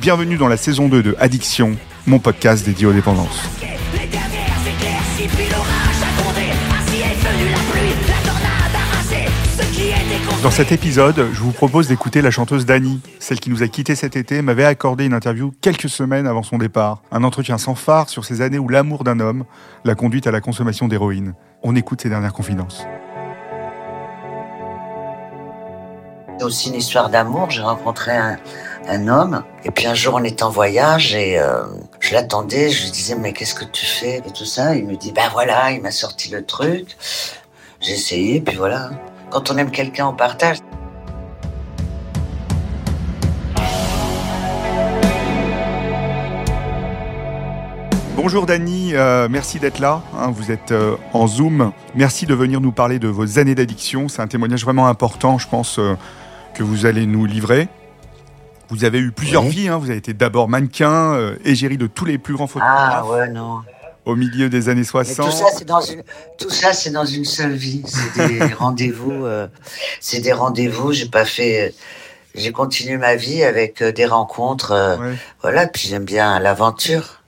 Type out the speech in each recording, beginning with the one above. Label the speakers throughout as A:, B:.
A: Bienvenue dans la saison 2 de Addiction, mon podcast dédié aux dépendances. Dans cet épisode, je vous propose d'écouter la chanteuse Dani. Celle qui nous a quittés cet été m'avait accordé une interview quelques semaines avant son départ. Un entretien sans phare sur ces années où l'amour d'un homme l'a conduite à la consommation d'héroïne. On écoute ses dernières confidences.
B: C'est aussi une histoire d'amour. J'ai rencontré un, un, homme et puis un jour on était en voyage et euh, je l'attendais. Je lui disais mais qu'est-ce que tu fais et tout ça. Il me dit ben voilà, il m'a sorti le truc. J'ai essayé puis voilà. Quand on aime quelqu'un, on partage.
A: Bonjour Dani, euh, merci d'être là. Hein, vous êtes euh, en Zoom. Merci de venir nous parler de vos années d'addiction. C'est un témoignage vraiment important, je pense, que vous allez nous livrer. Vous avez eu plusieurs
B: Oui.
A: vies. hein. Vous avez été d'abord mannequin, euh, égérie de tous les plus grands photographes
B: Ah ouais non.
A: au milieu des années
B: Mais
A: 60.
B: tout ça c'est dans une tout ça c'est dans une seule vie. C'est des rendez-vous. euh, c'est des rendez-vous. J'ai pas fait. J'ai continué ma vie avec euh, des rencontres. euh,
A: Ouais.
B: Voilà. Puis j'aime bien l'aventure.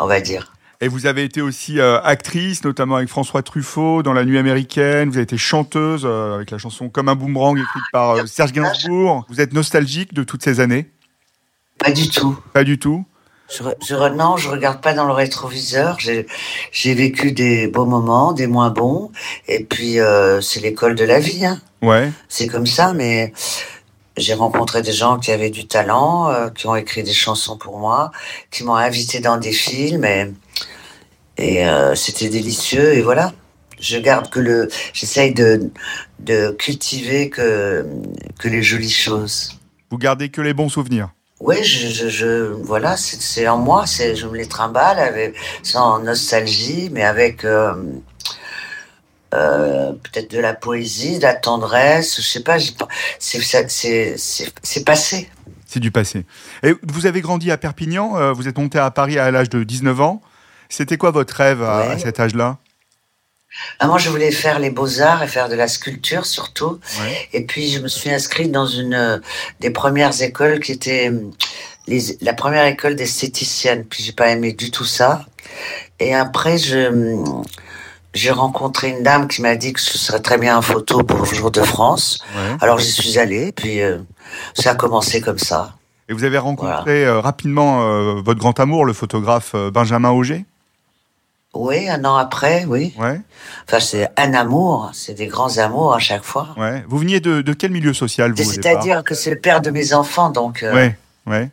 B: On va dire.
A: Et vous avez été aussi euh, actrice, notamment avec François Truffaut dans La Nuit américaine. Vous avez été chanteuse euh, avec la chanson Comme un boomerang écrite par euh, Serge Gainsbourg. Vous êtes nostalgique de toutes ces années?
B: Pas du tout.
A: Pas du tout?
B: Je, je, non, je regarde pas dans le rétroviseur. J'ai, vécu des beaux moments, des moins bons, et puis c'est l'école de la vie. Hein.
A: Ouais.
B: C'est comme ça, mais j'ai rencontré des gens qui avaient du talent, qui ont écrit des chansons pour moi, qui m'ont invité dans des films, et, et euh, c'était délicieux. Et voilà, je garde que le, j'essaye de de cultiver que que les jolies choses.
A: Vous gardez que les bons souvenirs.
B: Oui, je, je, je voilà, c'est en moi, c'est je me les trimballe avec sans nostalgie, mais avec euh, euh, peut-être de la poésie, de la tendresse, je sais pas, c'est passé.
A: C'est du passé. Et vous avez grandi à Perpignan. vous êtes monté à Paris à l'âge de 19 ans. C'était quoi votre rêve à,
B: Ouais.
A: à cet âge-là?
B: Ah, moi, je voulais faire les beaux arts et faire de la sculpture surtout.
A: Ouais.
B: Et puis, je me suis inscrite dans une euh, des premières écoles qui était euh, les, la première école d'esthéticienne. Puis, j'ai pas aimé du tout ça. Et après, je j'ai rencontré une dame qui m'a dit que ce serait très bien en photo pour le Jour de France.
A: Ouais.
B: Alors, j'y suis allée. Puis, euh, ça a commencé comme ça.
A: Et vous avez rencontré euh, rapidement euh, votre grand amour, le photographe euh, Benjamin Auger?
B: Oui, un an après, oui.
A: Ouais.
B: Enfin, c'est un amour. C'est des grands amours à chaque fois.
A: Ouais. Vous veniez de, de quel milieu social vous
B: C'est-à-dire que c'est le père de mes enfants, donc euh,
A: Ouais. Ouais.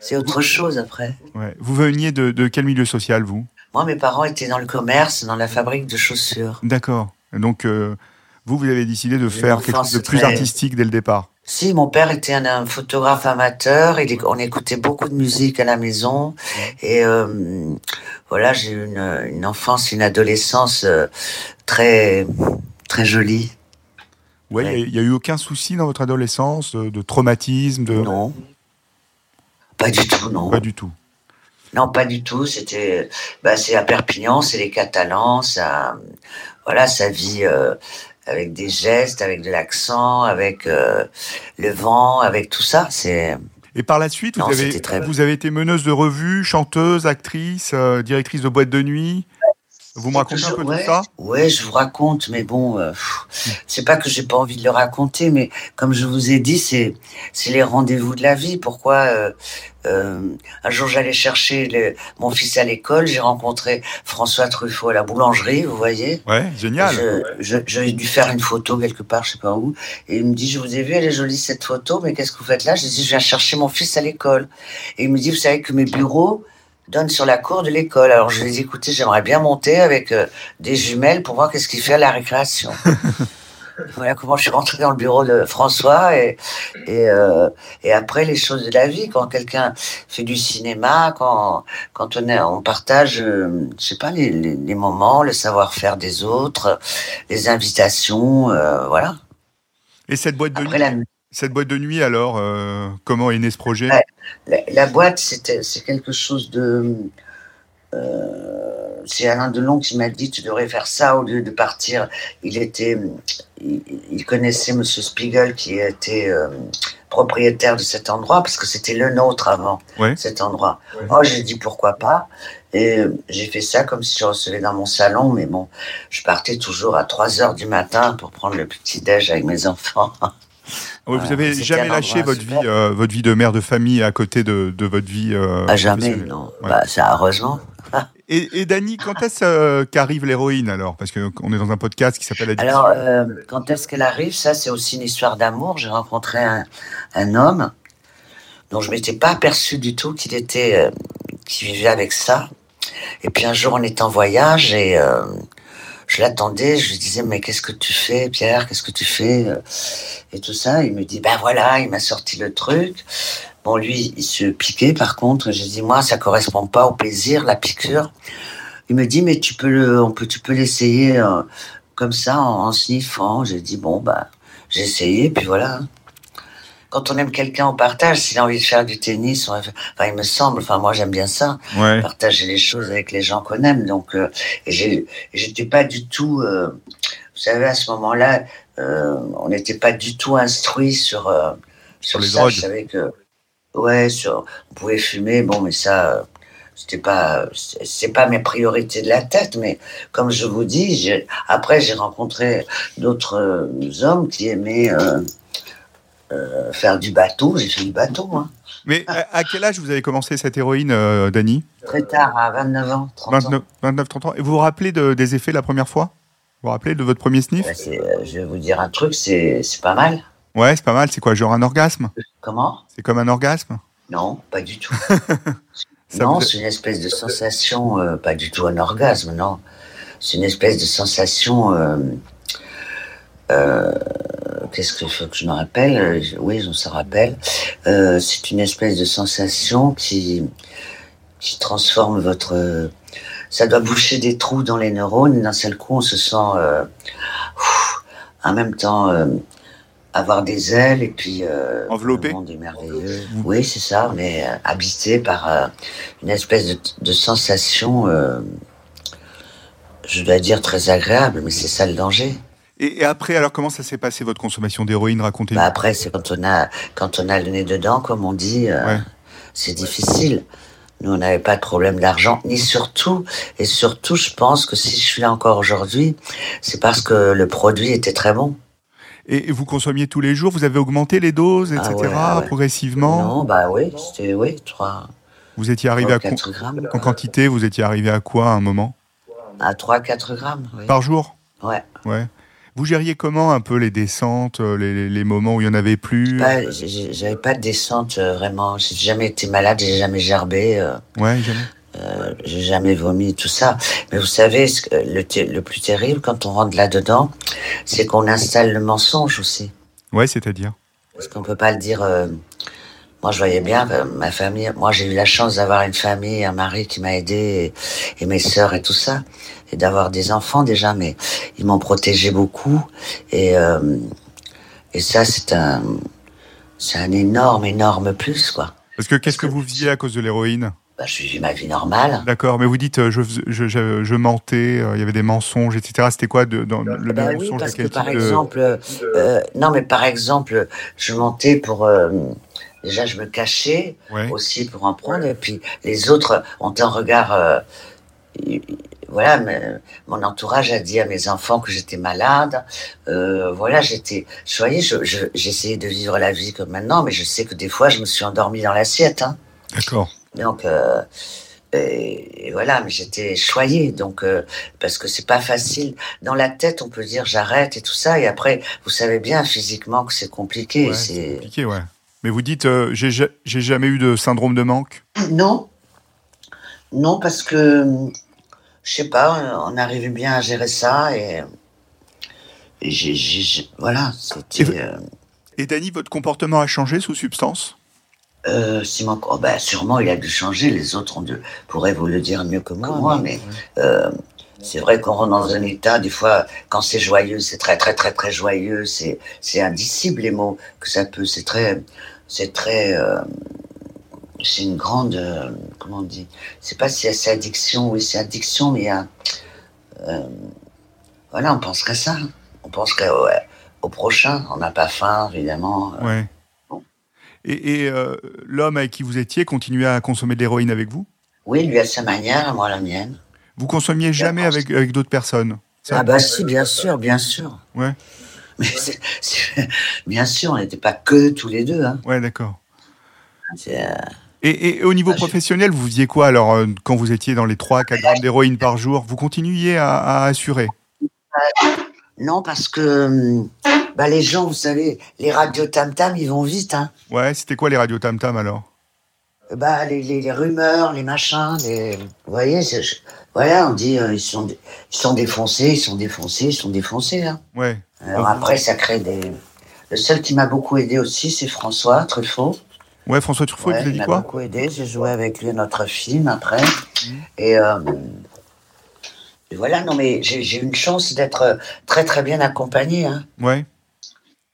B: c'est autre chose après.
A: Ouais. Vous veniez de, de quel milieu social vous?
B: Moi, mes parents étaient dans le commerce, dans la fabrique de chaussures.
A: D'accord. Donc euh, vous, vous avez décidé de faire quelque chose de plus artistique dès le départ.
B: Si, mon père était un, un photographe amateur, il, on écoutait beaucoup de musique à la maison. Et euh, voilà, j'ai eu une, une enfance, une adolescence euh, très, très jolie.
A: Ouais.
B: Ouais.
A: Il n'y a eu aucun souci dans votre adolescence de, de traumatisme, de
B: Non. Pas du tout, non.
A: pas du tout.
B: Non, pas du tout. C'était, bah, c'est à Perpignan, c'est les Catalans, ça, voilà, ça vit euh, avec des gestes, avec de l'accent, avec euh, le vent, avec tout ça. C'est,
A: Et par la suite, vous,
B: Non,
A: avez,
B: c'était très-
A: vous avez été meneuse de revue, chanteuse, actrice, euh, directrice de boîte de nuit. Vous me racontez un peu
B: ouais,
A: tout ça?
B: Ouais, je vous raconte, mais bon, euh, c'est pas que j'ai pas envie de le raconter, mais comme je vous ai dit, c'est c'est les rendez-vous de la vie. Pourquoi euh, euh, un jour j'allais chercher le, mon fils à l'école, j'ai rencontré François Truffaut à la boulangerie, vous voyez.
A: Ouais, génial.
B: Je, je, j'ai dû faire une photo quelque part, je sais pas où, et il me dit, je vous ai vu, elle est jolie cette photo, mais qu'est-ce que vous faites là? Je dis, je viens chercher mon fils à l'école. Et il me dit, vous savez que mes bureaux donne sur la cour de l'école. Alors je lui ai dit, écoutez, j'aimerais bien monter avec euh, des jumelles pour voir qu'est-ce qu'il fait à la récréation. voilà comment je suis rentré dans le bureau de François et et, euh, et après les choses de la vie quand quelqu'un fait du cinéma quand quand on est on partage euh, je sais pas les, les, les moments le savoir-faire des autres les invitations euh, voilà
A: et cette boîte de
B: après,
A: nuit cette boîte de nuit alors euh, comment est né ce projet?
B: La, la boîte c'était c'est quelque chose de euh, c'est Alain Delon qui m'a dit tu devrais faire ça au lieu de partir. Il était, il, il connaissait Monsieur Spiegel qui était euh, propriétaire de cet endroit parce que c'était le nôtre avant
A: Ouais.
B: cet endroit.
A: Ouais.
B: Oh j'ai dit pourquoi pas? Et j'ai fait ça comme si je recevais dans mon salon mais bon je partais toujours à 3 heures du matin pour prendre le petit déj avec mes enfants.
A: Vous
B: Voilà,
A: avez
B: c'était
A: jamais lâché votre
B: super.
A: vie, euh, votre vie de mère de famille à côté de, de votre vie euh,
B: à jamais
A: professionnelle.
B: non.
A: Ouais.
B: Bah ça heureusement.
A: Et, et Dany, quand est-ce euh, qu'arrive l'héroïne alors? Parce qu'on est dans un podcast qui s'appelle.
B: Alors, euh, quand est-ce qu'elle arrive? Ça, c'est aussi une histoire d'amour. J'ai rencontré un, un homme dont je m'étais pas aperçu du tout qu'il était, euh, qu'il vivait avec ça. Et puis un jour, on était en voyage et euh, je l'attendais. Je lui disais, mais qu'est-ce que tu fais, Pierre Qu'est-ce que tu fais euh, Et tout ça. Il me dit, ben voilà, il m'a sorti le truc. Bon, lui, il se piquait. Par contre, j'ai dit, moi, ça correspond pas au plaisir, la piqûre. Il me dit, mais tu peux le, on peut, tu l'essayer euh, comme ça, en, sniffant. J'ai dit, bon, bah, j'ai essayé, puis voilà. Quand on aime quelqu'un, on partage. S'il a envie de faire du tennis, on enfin, il me semble, enfin, moi, j'aime bien ça,
A: Ouais.
B: partager les choses avec les gens qu'on aime. Donc, euh, j'étais pas du tout, euh, vous savez, à ce moment-là, euh, on n'était pas du tout instruit sur, euh, sur,
A: Sur les
B: ça.
A: drogues.
B: Je savais que, ouais, sur, on pouvait fumer, bon, mais ça, c'était pas, c'est pas mes priorités de la tête, mais comme je vous dis, après j'ai rencontré d'autres hommes qui aimaient euh, euh, faire du bateau. J'ai fait du bateau, hein.
A: Mais à, quel âge vous avez commencé cette héroïne, euh, Dany?
B: Très tard, à 29 ans, 30 ans.
A: 29, 29, 30 ans. Et vous vous rappelez de- des effets la première fois? Vous vous rappelez de votre premier sniff?
B: Bah, euh, je vais vous dire un truc, c'est pas mal.
A: Ouais, c'est pas mal. C'est quoi, genre un orgasme?
B: Comment?
A: C'est comme un orgasme?
B: Non, pas du tout. Non, c'est une espèce de sensation, euh, pas du tout un orgasme, non. C'est une espèce de sensation. euh, euh, Qu'est-ce qu'il faut que je me rappelle? Oui, on se rappelle. Euh, c'est une espèce de sensation qui qui transforme votre. ça doit boucher des trous dans les neurones. D'un seul coup, on se sent euh, ouf, en même temps euh, avoir des ailes et puis
A: Enveloppé.
B: Le monde est merveilleux. Oui, c'est ça, mais habité par une espèce de, de sensation, je dois dire très agréable, mais c'est ça le danger.
A: Et, après, alors comment ça s'est passé votre consommation d'héroïne? Racontez-nous.
B: Bah après, c'est quand on a quand on a le nez dedans, comme on dit, euh,
A: Ouais.
B: c'est difficile. Nous, on n'avait pas de problème d'argent, ni surtout, et surtout, je pense que si je suis là encore aujourd'hui, c'est parce que le produit était très bon.
A: Et, vous consommiez tous les jours? Vous avez augmenté les doses, etc.
B: Ah ouais, ah ouais.
A: progressivement?
B: Non, bah oui, c'était oui, 3,
A: Vous étiez arrivé à con-
B: 4 grammes.
A: en quantité Vous étiez arrivé à quoi à un moment?
B: À 3, 4 grammes, oui.
A: Par jour?
B: Ouais.
A: Ouais. Vous gériez comment un peu les descentes, euh, les, moments où il y en avait plus
B: j'ai- j'ai- J'avais pas de descente euh, vraiment. J'ai jamais été malade, j'ai jamais gerbé, euh,
A: Ouais, jamais.
B: euh, j'ai jamais vomi, tout ça. Mais vous savez, ce que- le, plus terrible quand on rentre là-dedans, c'est qu'on installe le mensonge aussi.
A: Ouais, c'est-à-dire?
B: Parce qu'on peut pas le dire. euh, moi, je voyais bien euh, ma famille. Moi, j'ai eu la chance d'avoir une famille, un mari qui m'a aidé, et, et mes sœurs et tout ça, et d'avoir des enfants déjà. Mais ils m'ont protégé beaucoup, et euh, et ça, c'est un c'est un énorme, énorme plus, quoi.
A: Parce que qu'est-ce que vous faisiez à cause de l'héroïne?
B: Bah, je vis ma vie normale.
A: D'accord, mais vous dites euh, je, je, je, je mentais, euh, il y avait des mensonges, etc. C'était quoi de, dans le
B: Bah oui,
A: mensonge
B: parce
A: de
B: que par
A: de-
B: exemple, euh, non, mais par exemple, je mentais pour. Déjà, je me cachais.
A: Ouais.
B: aussi pour en prendre. Et puis les autres ont un regard. euh, voilà, mon entourage a dit à mes enfants que j'étais malade. Euh, voilà, j'étais. Vous voyez, j'essayais de vivre la vie comme maintenant, mais je sais que des fois, je me suis endormie dans l'assiette. Hein.
A: D'accord.
B: Donc, euh, et, voilà, mais j'étais choyée, donc euh, parce que c'est pas facile. Dans la tête, on peut dire j'arrête et tout ça, et après, vous savez bien physiquement que c'est compliqué.
A: c'est compliqué, ouais. Mais vous dites, euh, j'ai jamais eu de syndrome de manque?
B: Non, non, parce que je sais pas, on arrivait bien à gérer ça et, et voilà.
A: Et, euh, et Dany, votre comportement a changé sous substance?
B: Euh, Simon, oh, bah, sûrement il a dû changer. Les autres ont dû, pourraient vous le dire mieux que moi, mais euh, c'est vrai qu'on rentre dans un état. Des fois, quand c'est joyeux, c'est très très très très joyeux. C'est c'est indicible les mots que ça peut. C'est très c'est très euh, c'est une grande euh, comment on dit. C'est pas si c'est addiction. Oui, c'est addiction, mais il y a euh, voilà, on pense qu'à ça. On pense qu'au au prochain. On n'a pas faim, évidemment.
A: Ouais. Et, euh, l'homme avec qui vous étiez continuait à consommer de l'héroïne avec vous?
B: Oui, lui à sa manière, moi à la mienne.
A: Vous consommiez jamais avec, avec d'autres personnes
B: Ah bah si, bien sûr, bien sûr.
A: Ouais.
B: Mais bien sûr, on n'était pas que tous les deux. Hein.
A: Ouais, d'accord. Euh, et, au niveau professionnel, vous faisiez quoi alors euh, quand vous étiez dans les 3-4 grammes d'héroïne par jour Vous continuiez à, à assurer?
B: Non, parce que hum, bah, les gens, vous savez, les radios tam-tam, ils vont vite. Hein.
A: Ouais, c'était quoi les radios tam-tam alors?
B: Bah, les, les, rumeurs, les machins, les... vous voyez, voilà, on dit euh, ils, sont, ils sont défoncés, ils sont défoncés, ils sont défoncés. Hein.
A: Ouais.
B: Alors après, ça crée des. Le seul qui m'a beaucoup aidé aussi, c'est François Truffaut.
A: Ouais, François Truffaut, il dit quoi Il
B: m'a beaucoup aidé. J'ai joué avec lui notre film après. Mmh. Et, euh, et, voilà, non mais j'ai eu une chance d'être très très bien accompagné. Hein.
A: Ouais.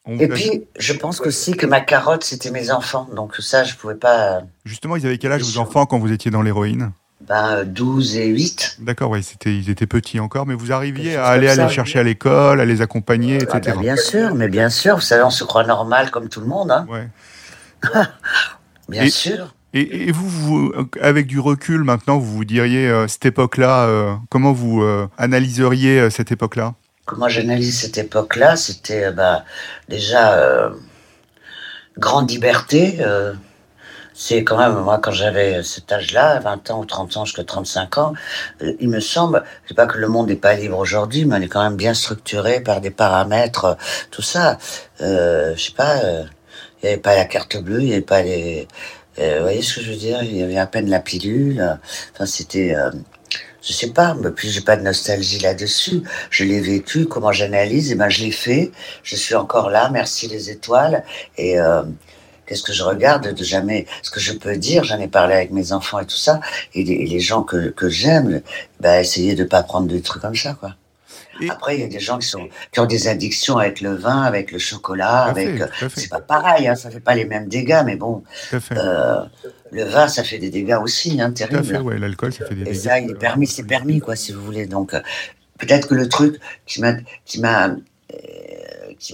B: Et puis, je pense aussi que ma carotte, c'était mes enfants. Donc ça, je pouvais pas...
A: Justement, ils avaient quel âge vos enfants quand vous étiez dans l'héroïne?
B: Ben, 12 et 8.
A: D'accord, oui, ils étaient petits encore, mais vous arriviez à aller les chercher à l'école, à les accompagner, etc. Ah
B: ben, bien sûr, mais bien sûr, vous savez, on se croit normal comme tout le monde. Hein.
A: Ouais.
B: bien sûr.
A: Et, vous, vous, avec du recul maintenant, vous vous diriez, euh, cette époque-là, euh, comment vous euh, analyseriez cette époque-là?
B: Comment j'analyse cette époque-là C'était euh, bah, déjà euh, grande liberté. Euh, c'est quand même, moi, quand j'avais cet âge-là, 20 ans ou 30 ans jusqu'à 35 ans, il me semble, c'est pas que le monde n'est pas libre aujourd'hui, mais on est quand même bien structuré par des paramètres, tout ça. Euh, je sais pas, il n'y avait pas la carte bleue, il n'y avait pas les... vous voyez ce que je veux dire Il y avait à peine la pilule. Enfin, c'était je sais pas, mais puis j'ai pas de nostalgie là-dessus. Je l'ai vécu, comment j'analyse, et ben je l'ai fait. Je suis encore là, merci les étoiles. Et euh, qu'est-ce que je regarde de jamais, ce que je peux dire, j'en ai parlé avec mes enfants et tout ça, et les, gens que, que j'aime, ben essayer de pas prendre des trucs comme ça, quoi. Après, il y a des gens qui, sont, qui ont des addictions avec le vin, avec le chocolat, avec. C'est pas pareil, hein, ça fait pas les mêmes dégâts, mais bon. Euh, le vin, ça fait des dégâts aussi, hein, terrible. Tout
A: à fait, ouais, l'alcool, ça fait des dégâts.
B: Et ça, il est permis, c'est permis, quoi, si vous voulez. Donc, euh, peut-être que le truc qui m'a, qui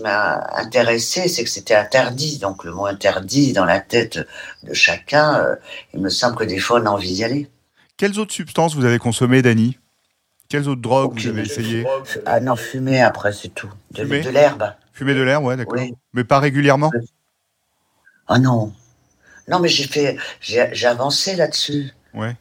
B: euh, intéressé, c'est que c'était interdit. Donc, le mot interdit dans la tête de chacun, euh, il me semble que des fois, on a envie d'y aller.
A: Quelles autres substances vous avez consommées, Dany? Quelles autres drogues vous avez essayé
B: Ah non, fumer après, c'est tout. De, de l'herbe.
A: Fumer de l'herbe, ouais, d'accord. Mais pas régulièrement
B: Ah non, non, mais j'ai fait, j'ai avancé là-dessus.
A: Ouais.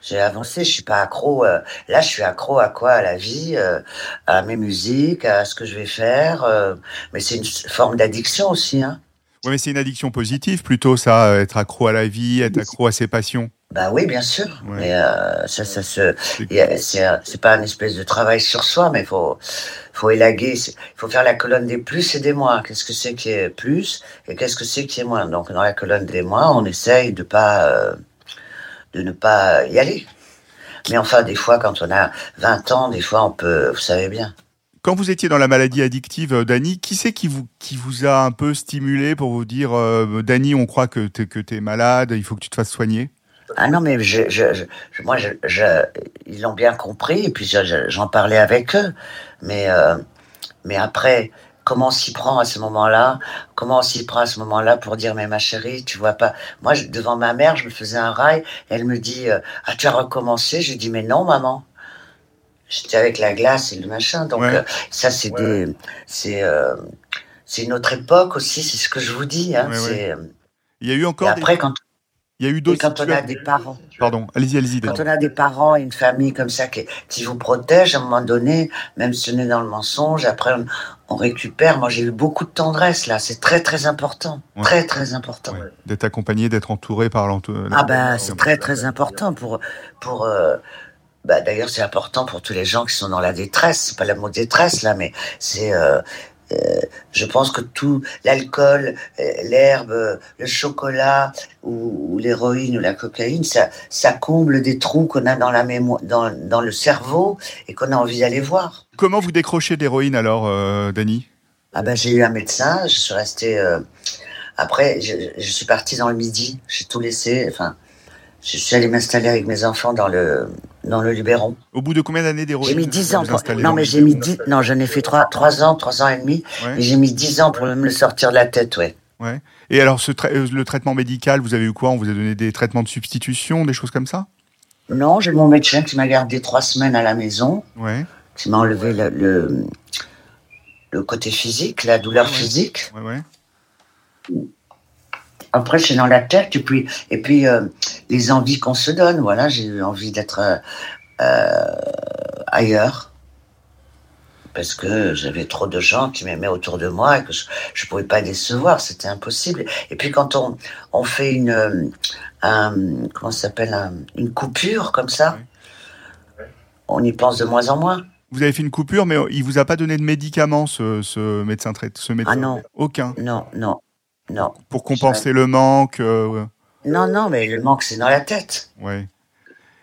B: J'ai avancé, je suis pas accro. Euh, là, je suis accro à quoi? À la vie, euh, à mes musiques, à ce que je vais faire. Euh, mais c'est une forme d'addiction aussi. Hein.
A: Oui, mais c'est une addiction positive plutôt, ça, être accro à la vie, être accro à ses passions.
B: Bah oui, bien sûr. Mais euh, ça, ça se, c'est pas une espèce de travail sur soi, mais il faut, faut élaguer. Il faut faire la colonne des plus et des moins. Qu'est-ce que c'est qui est plus et qu'est-ce que c'est qui est moins? Donc dans la colonne des moins, on essaye de pas, euh, de ne pas y aller. Mais enfin, des fois, quand on a 20 ans, des fois, on peut, vous savez bien.
A: Quand vous étiez dans la maladie addictive, euh, Dany, qui c'est qui vous, qui vous a un peu stimulé pour vous dire, euh, Dany, on croit que tu que es malade, il faut que tu te fasses soigner?
B: Ah non, mais je, je, moi, je, ils l'ont bien compris, et puis j'en parlais avec eux. Mais, euh, mais après, comment on s'y prend à ce moment-là? Comment on s'y prend à ce moment-là pour dire, mais ma chérie, tu vois pas? Moi, devant ma mère, je me faisais un rail, elle me dit, euh, ah, tu as recommencé? Je dis, mais non, maman. j'étais avec la glace et le machin. Donc
A: Ouais.
B: euh, ça, c'est des, c'est, c'est une autre époque aussi. C'est ce que je vous dis. Hein,
A: Ouais, ouais. Il y a eu
B: et
A: encore des-
B: quand,
A: il y a eu d'autres
B: quand on a des parents,
A: Pardon, allez-y, allez-y.
B: quand on a des parents et une famille comme ça qui, qui vous protègent, à un moment donné, même si on est dans le mensonge, après on, on récupère. Moi, j'ai eu beaucoup de tendresse là. C'est très très important,
A: Ouais.
B: très très important.
A: Ouais, D'être accompagné, d'être entouré par l'entourage.
B: Ah bah c'est très très important pour pour euh, bah d'ailleurs c'est important pour tous les gens qui sont dans la détresse. C'est pas le mot détresse là, mais c'est euh, euh, je pense que tout l'alcool, euh, l'herbe, euh, le chocolat ou, ou l'héroïne ou la cocaïne, ça ça comble des trous qu'on a dans la mémoire, dans dans le cerveau et qu'on a envie d'aller voir.
A: Comment vous décrochez de l'héroïne alors, euh, Dany
B: Ah ben j'ai eu un médecin, je suis restée. euh, après, je, je suis partie dans le midi, j'ai tout laissé. Enfin, je suis allée m'installer avec mes enfants dans le dans le Luberon.
A: Au bout de combien d'années d'héroïne
B: J'ai mis dix ans. Pour... Non, mais j'ai mis dix. Non, j'en ai fait trois trois ans, trois ans et demi.
A: Ouais.
B: Et j'ai mis dix ans pour me le sortir de la tête, ouais.
A: Et alors, ce euh, le traitement médical, vous avez eu quoi? On vous a donné des traitements de substitution, des choses comme ça?
B: Non, j'ai mon médecin qui m'a gardé trois semaines à la maison,
A: Ouais,
B: qui m'a enlevé le, le le côté physique, la douleur
A: ouais.
B: physique.
A: ouais, ouais.
B: Après, c'est dans la tête, et puis, et puis euh, les envies qu'on se donne. Voilà, j'ai eu envie d'être euh, euh, ailleurs. Parce que j'avais trop de gens qui m'aimaient autour de moi et que je ne pouvais pas décevoir, c'était impossible. Et puis quand on, on fait une, un, comment s'appelle, un- une coupure comme ça, on y pense de moins en moins.
A: Vous avez fait une coupure, mais il vous a pas donné de médicaments, ce, ce médecin traite, ce médecin
B: Ah non.
A: Aucun?
B: Non, non, non.
A: Pour compenser le manque. euh,
B: Non, non, mais le manque, c'est dans la tête.
A: ouais.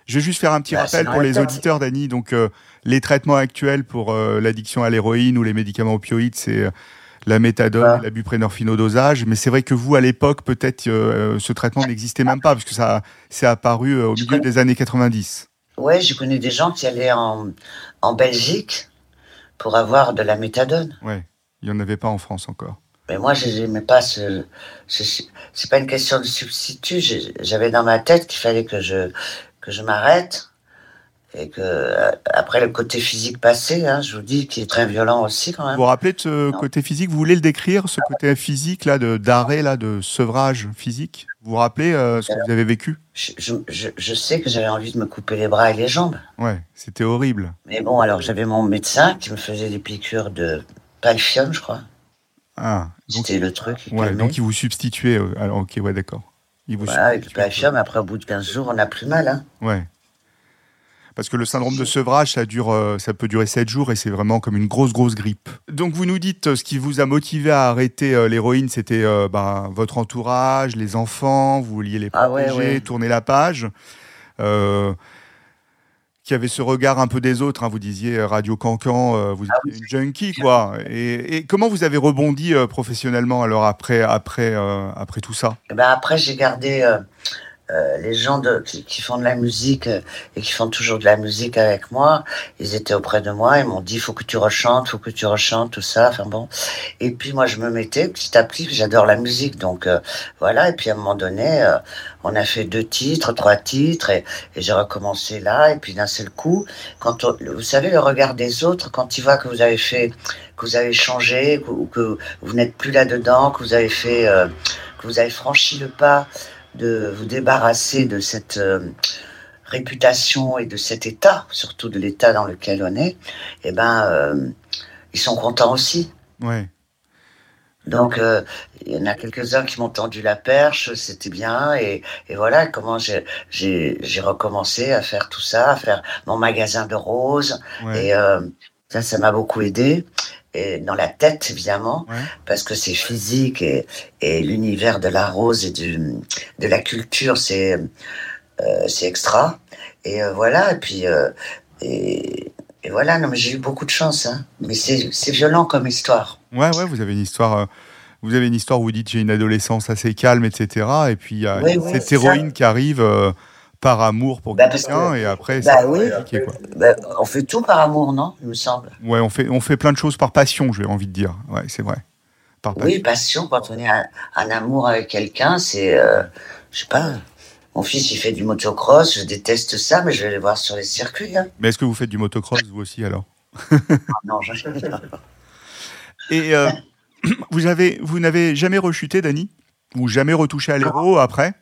A: Je vais juste faire un petit
B: Bah,
A: rappel pour les
B: tête.
A: auditeurs, Dany. Donc, euh, les traitements actuels pour euh, l'addiction à l'héroïne ou les médicaments opioïdes, c'est la méthadone,
B: Ah.
A: la buprenorphine au dosage. Mais c'est vrai que vous, à l'époque, peut-être ce traitement n'existait même pas, parce que ça c'est apparu au milieu
B: connais.
A: des années 90.
B: Ouais, je connais des gens qui allaient en, en Belgique pour avoir de la méthadone.
A: Ouais. Il n'y en avait pas en France encore.
B: Mais moi, je n'aimais pas ce. ce- C'est pas une question de substitut. J'avais dans ma tête qu'il fallait que je que je m'arrête et que euh, après le côté physique passé, hein, je vous dis, qui est très violent aussi quand
A: Vous
B: même.
A: vous rappelez de ce
B: Non.
A: côté physique? Vous voulez le décrire, ce côté physique là, de d'arrêt là, de sevrage physique? Vous vous rappelez euh, ce que vous avez vécu?
B: Je, je, je, je sais que j'avais envie de me couper les bras et les jambes.
A: Ouais, c'était horrible.
B: Mais bon, alors j'avais mon médecin qui me faisait des piqûres de palfium, je crois.
A: Ah, donc,
B: C'était le truc.
A: ouais, donc il vous substituait. euh, Alors, ok, ouais, d'accord. Il vous
B: Voilà, avec le palfium, après au bout de 15 jours, on n'a plus mal. Hein.
A: Ouais. Parce que le syndrome de sevrage, ça, dure, euh, ça peut durer 7 jours et c'est vraiment comme une grosse, grosse grippe. Donc vous nous dites, euh, ce qui vous a motivé à arrêter l'héroïne, c'était euh, ben, votre entourage, les enfants, vous vouliez les
B: Ah ouais,
A: protéger,
B: ouais.
A: tourner la page. Euh, qui avait ce regard un peu des autres, hein, vous disiez euh, Radio Cancan, euh, vous
B: Ah
A: étiez une junkie, quoi. Et, et comment vous avez rebondi euh, professionnellement alors après, après, euh, après tout ça?
B: Et ben après, j'ai gardé euh, les gens de, qui, qui font de la musique euh, et qui font toujours de la musique avec moi. Ils étaient auprès de moi, ils m'ont dit faut que tu rechantes, faut que tu rechantes, tout ça. Enfin bon. Et puis moi, je me mettais petit à petit. J'adore la musique, donc euh, voilà. Et puis à un moment donné, euh, on a fait deux titres, trois titres, et, et j'ai recommencé là. Et puis d'un seul coup, quand on- vous savez le regard des autres, quand ils voient que vous avez fait, que vous avez changé, que, que vous n'êtes plus là dedans, que vous avez fait, que vous avez franchi le pas de vous débarrasser de cette euh, réputation et de cet état, surtout de l'état dans lequel on est, eh ben, euh, ils sont contents aussi.
A: Ouais.
B: Donc, euh, il y en a quelques-uns qui m'ont tendu la perche, c'était bien, et, et voilà comment j'ai- recommencé à faire tout ça, à faire mon magasin de roses,
A: ouais.
B: et euh, ça, ça m'a beaucoup aidé. Et dans la tête, évidemment,
A: Ouais.
B: parce que c'est physique et, et l'univers de la rose et du, de la culture, c'est euh, c'est extra. Et euh, voilà, et puis euh, et, et voilà, non mais j'ai eu beaucoup de chance, hein. mais c'est violent comme histoire.
A: Ouais, ouais, vous avez une histoire. vous avez une histoire où vous dites j'ai une adolescence assez calme, etc. Et puis il y a
B: Oui,
A: cette héroïne qui arrive par amour pour
B: Bah,
A: quelqu'un
B: que-
A: et après
B: Bah
A: c'est
B: oui.
A: compliqué, quoi.
B: Ben, on fait tout par amour, non Il me semble.
A: Ouais, on fait on fait plein de choses par passion, j'ai envie de dire. Ouais, c'est vrai. Par passion.
B: Oui, passion, quand on est en, en amour avec quelqu'un, c'est, euh, je sais pas, Mon fils, il fait du motocross. Je déteste ça, mais je vais le voir sur les circuits. hein.
A: Mais est-ce que vous faites du motocross vous aussi alors?
B: Non, je...
A: Et euh, vous avez, vous n'avez jamais rechuté, Dany Ou jamais retouché à l'héros après?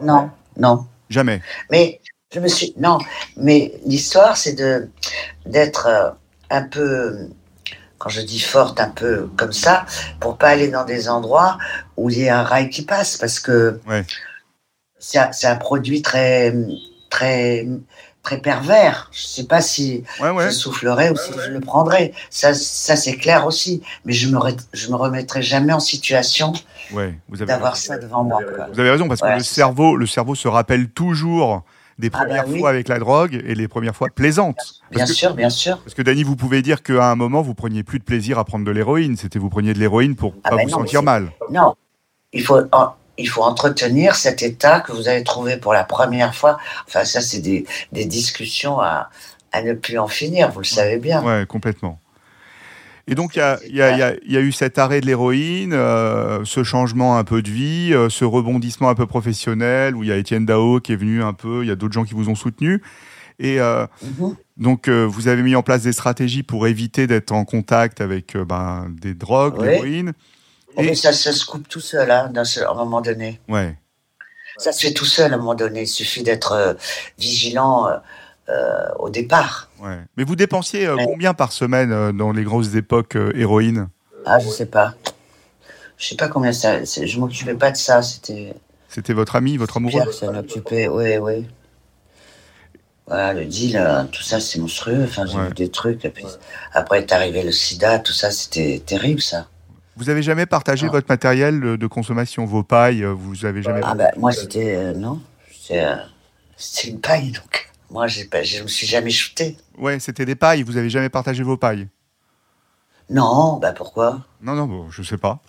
B: Non, non.
A: Jamais.
B: Mais je me suis non, mais l'histoire c'est de d'être euh, un peu quand je dis forte un peu comme ça pour pas aller dans des endroits où il y a un rail qui passe parce que
A: Ouais.
B: c'est un, c'est un produit très très très pervers. Je sais pas si
A: Ouais, ouais.
B: je soufflerai ou si je le prendrai. Ça ça c'est clair aussi, mais je me re- je me remettrai jamais en situation d'avoir ça devant moi. quoi.
A: Vous avez raison parce que le cerveau, le cerveau se rappelle toujours des
B: Ah bah
A: premières
B: oui.
A: fois avec la drogue et les premières fois plaisantes.
B: Bien
A: que,
B: sûr, bien sûr.
A: parce que Dany, vous pouvez dire qu'à un moment vous preniez plus de plaisir à prendre de l'héroïne. C'était vous preniez de l'héroïne pour
B: Ah
A: pas
B: bah
A: vous
B: non,
A: sentir mal.
B: Non, il faut, en- il faut entretenir cet état que vous avez trouvé pour la première fois. Enfin, ça, c'est des, des discussions à, à ne plus en finir, vous le savez bien.
A: Ouais, complètement. Et donc, il y a, y y y eu cet arrêt de l'héroïne, euh, ce changement un peu de vie, euh, ce rebondissement un peu professionnel, où il y a Étienne Dao qui est venu un peu, il y a d'autres gens qui vous ont soutenu. Et euh,
B: Mhm.
A: donc, euh, vous avez mis en place des stratégies pour éviter d'être en contact avec euh, ben, des drogues,
B: Oui.
A: l'héroïne. Et-
B: mais ça, ça se coupe tout seul, hein, seul- à un moment donné.
A: Ouais.
B: Ça se fait tout seul à un moment donné. Il suffit d'être euh, vigilant euh, euh, au départ.
A: Ouais. Mais vous dépensiez euh, combien par semaine dans les grosses époques euh, héroïne
B: Ah, je sais pas. Je sais pas combien ça. Je m'occupais pas de ça. C'était
A: C'était votre ami, votre amoureux?
B: Pierre s'en occupait. Oui, oui. Voilà, le deal, tout ça, c'est monstrueux. Enfin, j'ai
A: Ouais.
B: vu des trucs. Puis, après est arrivé le sida, tout ça, c'était terrible, ça.
A: Vous avez jamais partagé
B: Ah.
A: votre matériel de, de consommation, vos pailles euh, Vous avez jamais
B: Ah, bah, moi, c'était. euh, non. C'était euh, c'était une paille, donc. Moi, pas, je me suis jamais shooté.
A: Ouais, c'était des pailles. Vous avez jamais partagé vos pailles?
B: Non, bah pourquoi?
A: Non, non, bon, je sais pas.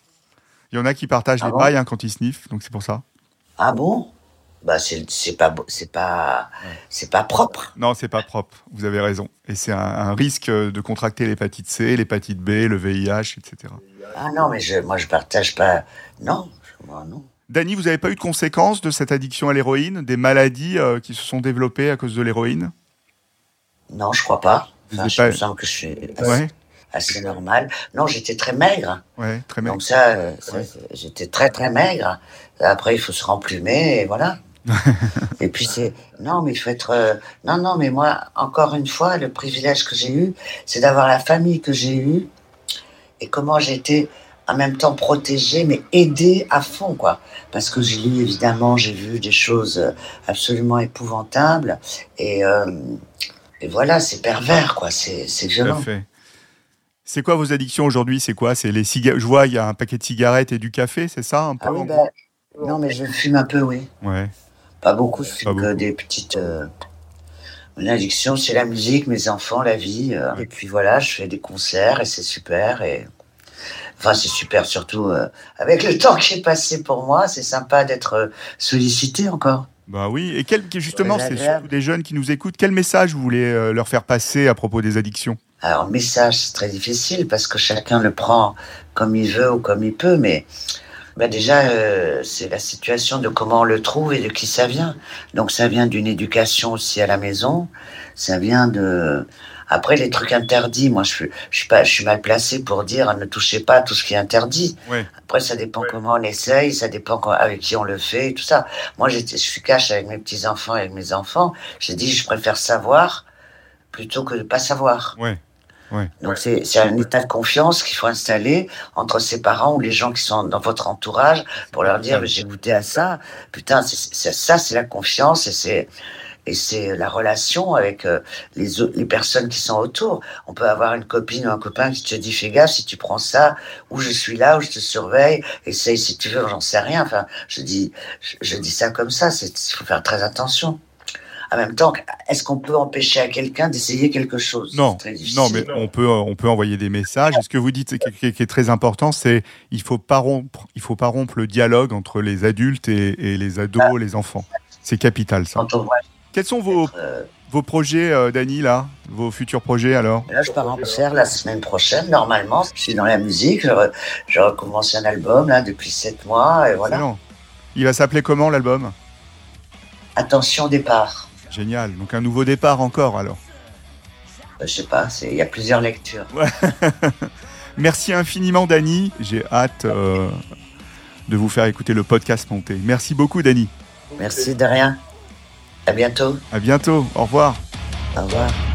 A: Il y en a qui partagent
B: Ah
A: les
B: bon?
A: pailles hein, quand ils sniffent, donc c'est pour ça.
B: Ah bon? Bah, c'est pas, c'est pas, c'est pas propre.
A: Non, c'est pas propre. Vous avez raison. Et c'est un, un risque euh, de contracter l'hépatite C, l'hépatite B, le VIH, etc.
B: Ah non, mais je, moi, je partage pas. Non, moi, non.
A: Dany, vous n'avez pas eu de conséquences de cette addiction à l'héroïne, des maladies euh, qui se sont développées à cause de l'héroïne?
B: Non, je crois pas. Enfin, je
A: pas-
B: me sens que je suis assez,
A: Ouais,
B: assez normal. Non, j'étais très maigre.
A: ouais, très bien.
B: Donc ça, euh, j'étais très très maigre. Après, il faut se remplumer et voilà. et puis c'est non, mais il faut être euh, non non, mais moi encore une fois, le privilège que j'ai eu, c'est d'avoir la famille que j'ai eue et comment j'ai été en même temps protégée, mais aidée à fond quoi. Parce que j'ai lu évidemment, j'ai vu des choses absolument épouvantables et euh, et voilà, c'est pervers quoi, c'est violent.
A: C'est quoi vos addictions aujourd'hui? C'est quoi? C'est les cigarettes. Je vois, il y a un paquet de cigarettes et du café, c'est ça un peu
B: Ah oui,
A: en
B: ben, non mais je fume un peu, oui.
A: Ouais.
B: Pas beaucoup, je fume
A: Pas
B: que
A: beaucoup.
B: des petites. euh, Mon addiction, c'est la musique, mes enfants, la vie. euh, Et puis voilà, je fais des concerts et c'est super. Et... Enfin, c'est super surtout euh, avec le temps qui est passé pour moi. C'est sympa d'être euh, sollicité encore.
A: Bah oui. Et quel, justement, c'est surtout des jeunes qui nous écoutent. Quel message vous voulez euh, leur faire passer à propos des addictions?
B: Alors, message, c'est très difficile parce que chacun le prend comme il veut ou comme il peut, mais bah déjà, euh, c'est la situation de comment on le trouve et de qui ça vient. Donc, ça vient d'une éducation aussi à la maison. Ça vient de. Après, les trucs interdits, moi, je suis, je suis pas, je suis mal placé pour dire ne touchez pas à tout ce qui est interdit. Après, ça dépend comment on essaye, ça dépend avec qui on le fait, et tout ça. Moi, j'étais, je suis cash avec mes petits enfants et avec mes enfants. J'ai dit, je préfère savoir plutôt que de pas savoir.
A: Ouais.
B: Donc c'est c'est un état de confiance qu'il faut installer entre ses parents ou les gens qui sont dans votre entourage pour leur dire j'ai goûté à ça. Putain, ça c'est la confiance et c'est et c'est la relation avec euh, les les personnes qui sont autour. On peut avoir une copine ou un copain qui te dit fais gaffe si tu prends ça ou je suis là ou je te surveille. Essaye si tu veux, j'en sais rien. Enfin, je dis je, je dis ça comme ça. C'est il faut faire très attention. En même temps, est-ce qu'on peut empêcher à quelqu'un d'essayer quelque chose?
A: Non,
B: très
A: non, mais on peut, on peut envoyer des messages. Et ce que vous dites, qui, est très important, c'est il faut pas rompre, il faut pas rompre le dialogue entre les adultes et, et les ados,
B: Ah.
A: les enfants. C'est capital, ça.
B: On
A: Quels sont vos,
B: Euh,
A: vos projets, euh, Dany, là? Vos futurs projets, alors?
B: Là, je pars en concert la semaine prochaine. Normalement, je suis dans la musique. Je, re- je recommence un album là depuis sept mois et voilà.
A: Excellent. Il va s'appeler comment, l'album?
B: Attention départ.
A: Génial. Donc un nouveau départ encore alors.
B: Euh, Je sais pas, il y a plusieurs lectures.
A: Merci infiniment Dani. J'ai hâte euh, de vous faire écouter le podcast monté. Merci beaucoup Dani.
B: Merci de rien. À bientôt.
A: À bientôt. Au revoir.
B: Au revoir.